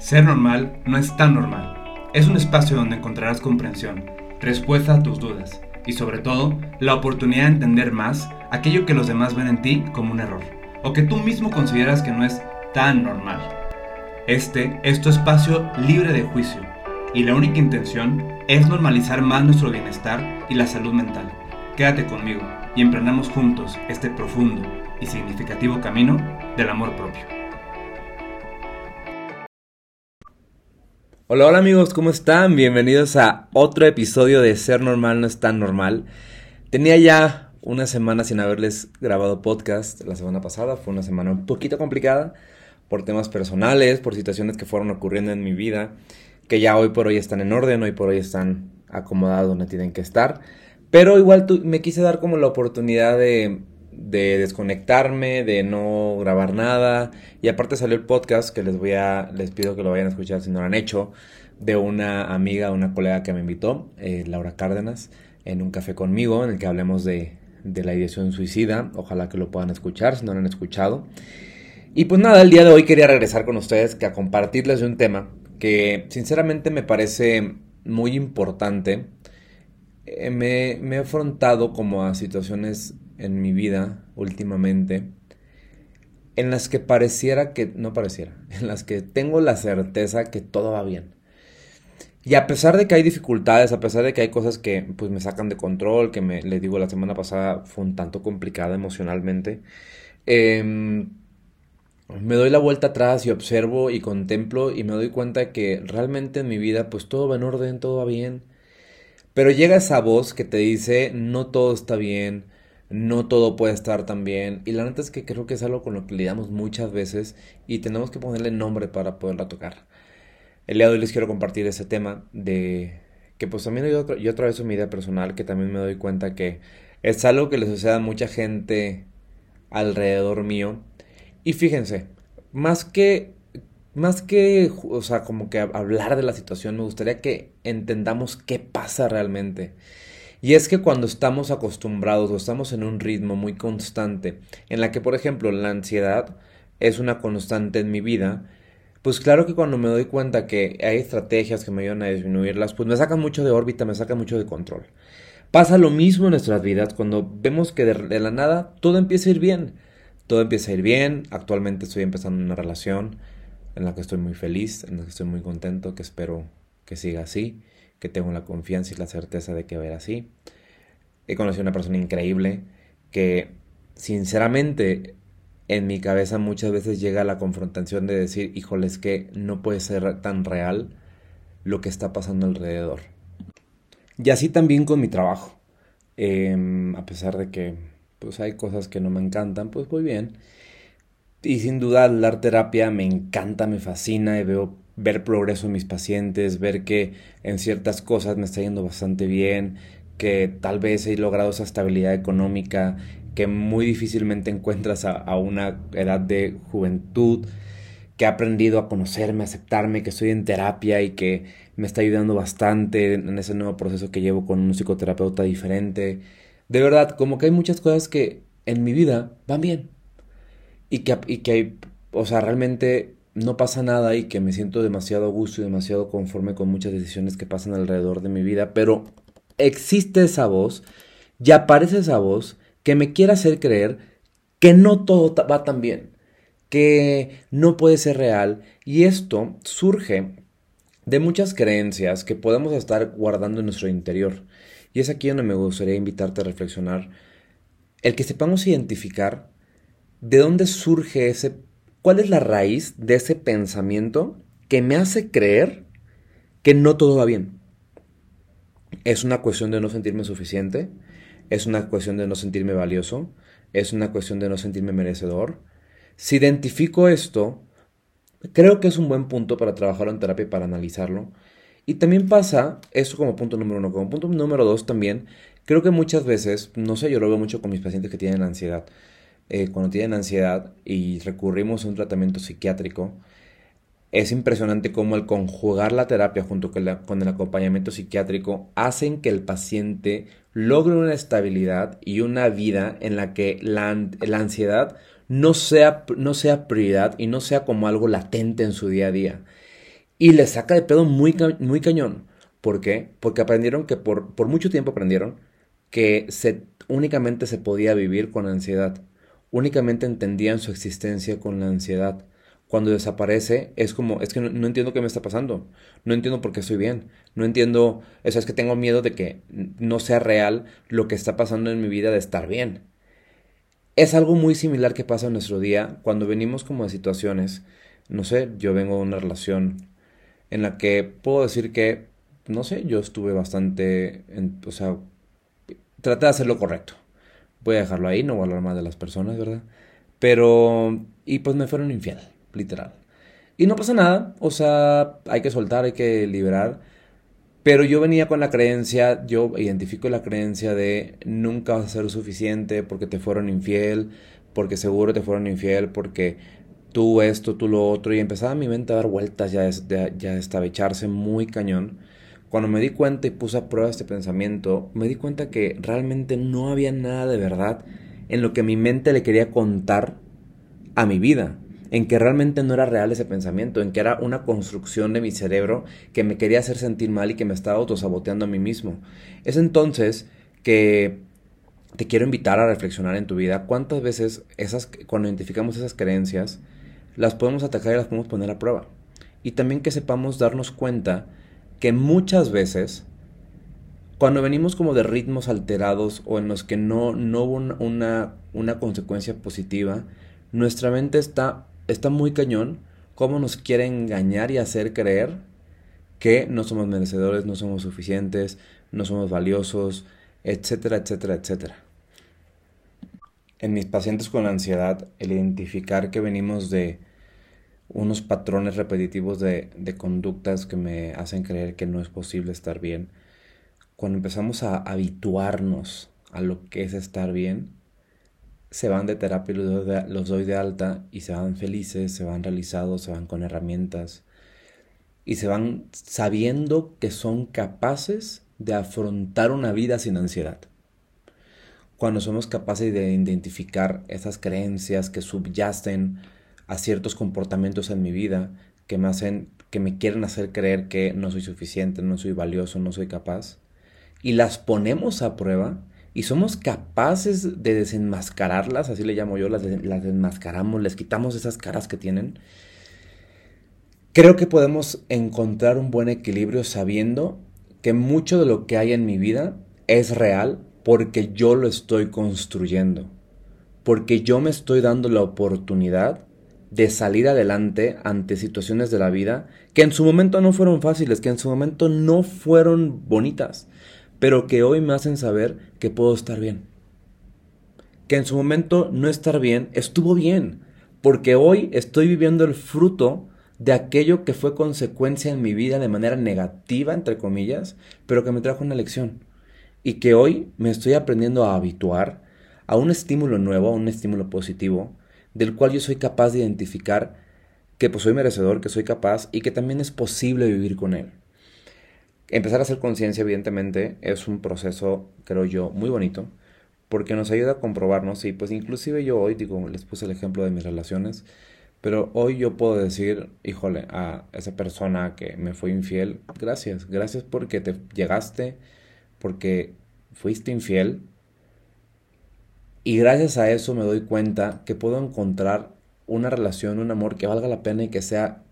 Ser normal no es tan normal. Es un espacio donde encontrarás comprensión, respuesta a tus dudas y sobre todo la oportunidad de entender más aquello que los demás ven en ti como un error o que tú mismo consideras que no es tan normal. Este es tu espacio libre de juicio y la única intención es normalizar más nuestro bienestar y la salud mental. Quédate conmigo y emprendamos juntos este profundo y significativo camino del amor propio. Hola, hola amigos, ¿cómo están? Bienvenidos a otro episodio de Ser Normal no es tan normal. Tenía ya una semana sin haberles grabado podcast la semana pasada, fue una semana un poquito complicada por temas personales, por situaciones que fueron ocurriendo en mi vida, que ya hoy por hoy están en orden, hoy por hoy están acomodados donde tienen que estar. Pero igual me quise dar como la oportunidad de de desconectarme, de no grabar nada. Y aparte salió el podcast que les voy a, les pido que lo vayan a escuchar si no lo han hecho, de una amiga, una colega que me invitó, eh, Laura Cárdenas, en un café conmigo, en el que hablemos de, de la ideación suicida. Ojalá que lo puedan escuchar si no lo han escuchado. Y pues nada, el día de hoy quería regresar con ustedes que a compartirles de un tema que sinceramente me parece muy importante. Eh, me, me he afrontado como a situaciones en mi vida últimamente en las que pareciera que, no pareciera, en las que tengo la certeza que todo va bien. Y a pesar de que hay dificultades, a pesar de que hay cosas que pues me sacan de control, que me, les digo, la semana pasada fue un tanto complicada emocionalmente, em, me doy la vuelta atrás y observo y contemplo y me doy cuenta que realmente en mi vida pues todo va en orden, todo va bien. Pero llega esa voz que te dice, no todo está bien, no todo puede estar tan bien. Y la neta es que creo que es algo con lo que lidiamos muchas veces y tenemos que ponerle nombre para poderla tocar. El día de hoy les quiero compartir ese tema de que pues también yo, yo atraveso mi vida personal que también me doy cuenta que es algo que le sucede a mucha gente alrededor mío. Y fíjense, más que más que, o sea, como que hablar de la situación, me gustaría que entendamos qué pasa realmente. Y es que cuando estamos acostumbrados o estamos en un ritmo muy constante, en la que por ejemplo la ansiedad es una constante en mi vida, pues claro que cuando me doy cuenta que hay estrategias que me ayudan a disminuirlas, pues me sacan mucho de órbita, me sacan mucho de control. Pasa lo mismo en nuestras vidas cuando vemos que de, la nada todo empieza a ir bien. Todo empieza a ir bien. Actualmente estoy empezando una relación en la que estoy muy feliz, en la que estoy muy contento, que espero que siga así que tengo la confianza y la certeza de que va a ir así. He conocido una persona increíble que sinceramente en mi cabeza muchas veces llega la confrontación de decir, híjole, es que no puede ser tan real lo que está pasando alrededor. Y así también con mi trabajo. Em, a pesar de que pues hay cosas que no me encantan, pues voy bien. Y sin duda dar terapia me encanta, me fascina y veo ver progreso en mis pacientes, ver que en ciertas cosas me está yendo bastante bien, que tal vez he logrado esa estabilidad económica que muy difícilmente encuentras a, una edad de juventud, que he aprendido a conocerme, a aceptarme, que estoy en terapia y que me está ayudando bastante en ese nuevo proceso que llevo con un psicoterapeuta diferente. De verdad, como que hay muchas cosas que en mi vida van bien. Y que, y que hay, o sea, realmente no pasa nada y que me siento demasiado a gusto y demasiado conforme con muchas decisiones que pasan alrededor de mi vida, pero existe esa voz y aparece esa voz que me quiere hacer creer que no todo va tan bien, que no puede ser real y esto surge de muchas creencias que podemos estar guardando en nuestro interior. Y es aquí donde me gustaría invitarte a reflexionar el que sepamos identificar de dónde surge ese ¿Cuál es la raíz de ese pensamiento que me hace creer que no todo va bien? Es una cuestión de no sentirme suficiente, es una cuestión de no sentirme valioso, es una cuestión de no sentirme merecedor. Si identifico esto, creo que es un buen punto para trabajarlo en terapia y para analizarlo. Y también pasa, eso como punto número uno, como punto número dos también, creo que muchas veces, no sé, yo lo veo mucho con mis pacientes que tienen ansiedad, eh, cuando tienen ansiedad y recurrimos a un tratamiento psiquiátrico, es impresionante cómo el conjugar la terapia junto con, el acompañamiento psiquiátrico hacen que el paciente logre una estabilidad y una vida en la que la, ansiedad no sea, no sea prioridad y no sea como algo latente en su día a día. Y les saca de pedo muy, muy cañón. ¿Por qué? Porque aprendieron que por, por mucho tiempo aprendieron que se, únicamente se podía vivir con ansiedad. Únicamente entendían su existencia con la ansiedad. Cuando desaparece es como, es que no, entiendo qué me está pasando. No entiendo por qué estoy bien. No entiendo, eso es que tengo miedo de que no sea real lo que está pasando en mi vida de estar bien. Es algo muy similar que pasa en nuestro día cuando venimos como de situaciones. No sé, yo vengo de una relación en la que puedo decir que, no sé, yo estuve bastante, o sea, traté de hacer lo correcto. Voy a dejarlo ahí, no voy a hablar más de las personas, ¿verdad? Pero, y pues me fueron infiel, literal. Y no pasa nada, o sea, hay que soltar, hay que liberar. Pero yo venía con la creencia, yo identifico la creencia de nunca vas a ser suficiente porque te fueron infiel, porque seguro te fueron infiel, porque tú esto, tú lo otro, y empezaba mi mente a dar vueltas, ya, ya estaba echarse muy cañón. Cuando me di cuenta y puse a prueba este pensamiento, me di cuenta que realmente no había nada de verdad en lo que mi mente le quería contar a mi vida, en que realmente no era real ese pensamiento, en que era una construcción de mi cerebro que me quería hacer sentir mal y que me estaba autosaboteando a mí mismo. Es entonces que te quiero invitar a reflexionar en tu vida cuántas veces esas cuando identificamos esas creencias las podemos atacar y las podemos poner a prueba. Y también que sepamos darnos cuenta que muchas veces, cuando venimos como de ritmos alterados o en los que no, no hubo una, una consecuencia positiva, nuestra mente está, está muy cañón, cómo nos quiere engañar y hacer creer que no somos merecedores, no somos suficientes, no somos valiosos, etcétera, etcétera, etcétera. En mis pacientes con ansiedad, el identificar que venimos de unos patrones repetitivos de, de, conductas que me hacen creer que no es posible estar bien. Cuando empezamos a habituarnos a lo que es estar bien, se van de terapia y los doy de alta y se van felices, se van realizados, se van con herramientas y se van sabiendo que son capaces de afrontar una vida sin ansiedad. Cuando somos capaces de identificar esas creencias que subyacen a ciertos comportamientos en mi vida que me hacen, que me quieren hacer creer que no soy suficiente, no soy valioso, no soy capaz, y las ponemos a prueba y somos capaces de desenmascararlas, así le llamo yo, las, las desmascaramos, les quitamos esas caras que tienen, creo que podemos encontrar un buen equilibrio sabiendo que mucho de lo que hay en mi vida es real porque yo lo estoy construyendo, porque yo me estoy dando la oportunidad de salir adelante ante situaciones de la vida que en su momento no fueron fáciles, que en su momento no fueron bonitas, pero que hoy me hacen saber que puedo estar bien. Que en su momento no estar bien estuvo bien, porque hoy estoy viviendo el fruto de aquello que fue consecuencia en mi vida de manera negativa, entre comillas, pero que me trajo una lección. Y que hoy me estoy aprendiendo a habituar a un estímulo nuevo, a un estímulo positivo, del cual yo soy capaz de identificar que pues soy merecedor, que soy capaz y que también es posible vivir con él. Empezar a hacer conciencia, evidentemente, es un proceso, creo yo, muy bonito, porque nos ayuda a comprobarnos y pues inclusive yo hoy, digo, les puse el ejemplo de mis relaciones, pero hoy yo puedo decir, híjole, a esa persona que me fue infiel, gracias, gracias porque te llegaste, porque fuiste infiel, y gracias a eso me doy cuenta que puedo encontrar una relación, un amor que valga la pena y que sea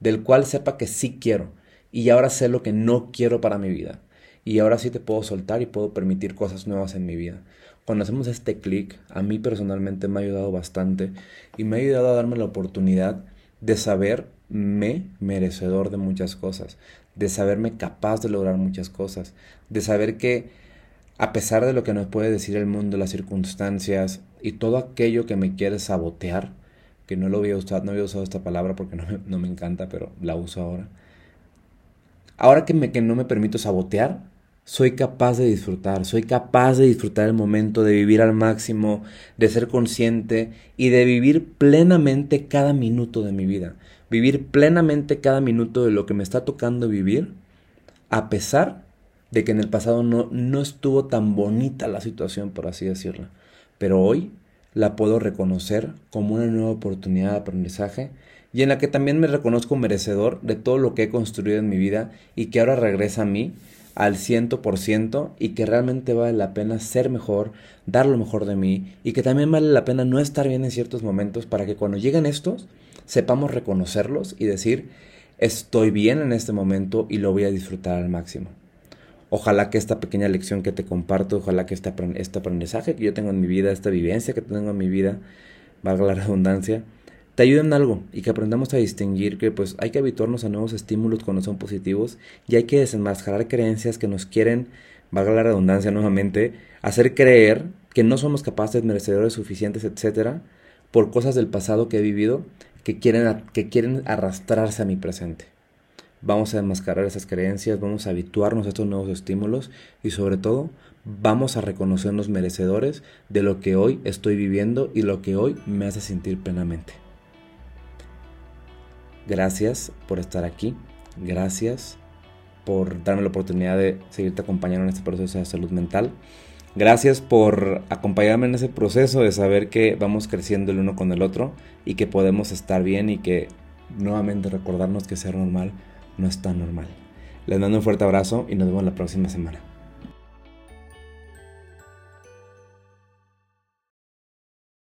del cual sepa que sí quiero. Y ahora sé lo que no quiero para mi vida. Y ahora sí te puedo soltar y puedo permitir cosas nuevas en mi vida. Cuando hacemos este clic, a mí personalmente me ha ayudado bastante y me ha ayudado a darme la oportunidad de saberme merecedor de muchas cosas, de saberme capaz de lograr muchas cosas, de saber que a pesar de lo que nos puede decir el mundo, las circunstancias y todo aquello que me quiere sabotear, que no lo había usado, no había usado esta palabra porque no me, no me encanta, pero la uso ahora. Ahora que, me, que no me permito sabotear, soy capaz de disfrutar, soy capaz de disfrutar el momento, de vivir al máximo, de ser consciente y de vivir plenamente cada minuto de mi vida. Vivir plenamente cada minuto de lo que me está tocando vivir, a pesar de que en el pasado no, no estuvo tan bonita la situación, por así decirlo. Pero hoy la puedo reconocer como una nueva oportunidad de aprendizaje y en la que también me reconozco merecedor de todo lo que he construido en mi vida y que ahora regresa a mí al ciento por ciento y que realmente vale la pena ser mejor, dar lo mejor de mí y que también vale la pena no estar bien en ciertos momentos para que cuando lleguen estos sepamos reconocerlos y decir estoy bien en este momento y lo voy a disfrutar al máximo. Ojalá que esta pequeña lección que te comparto, ojalá que este, este aprendizaje que yo tengo en mi vida, esta vivencia que tengo en mi vida, valga la redundancia, te ayuden en algo y que aprendamos a distinguir que pues hay que habituarnos a nuevos estímulos cuando son positivos y hay que desenmascarar creencias que nos quieren, valga la redundancia nuevamente, hacer creer que no somos capaces, merecedores suficientes, etcétera, por cosas del pasado que he vivido que quieren, que quieren arrastrarse a mi presente. Vamos a desenmascarar esas creencias, vamos a habituarnos a estos nuevos estímulos y sobre todo vamos a reconocernos merecedores de lo que hoy estoy viviendo y lo que hoy me hace sentir plenamente. Gracias por estar aquí. Gracias por darme la oportunidad de seguirte acompañando en este proceso de salud mental. Gracias por acompañarme en ese proceso de saber que vamos creciendo el uno con el otro y que podemos estar bien y que nuevamente recordarnos que ser normal no es tan normal. Les mando un fuerte abrazo y nos vemos la próxima semana.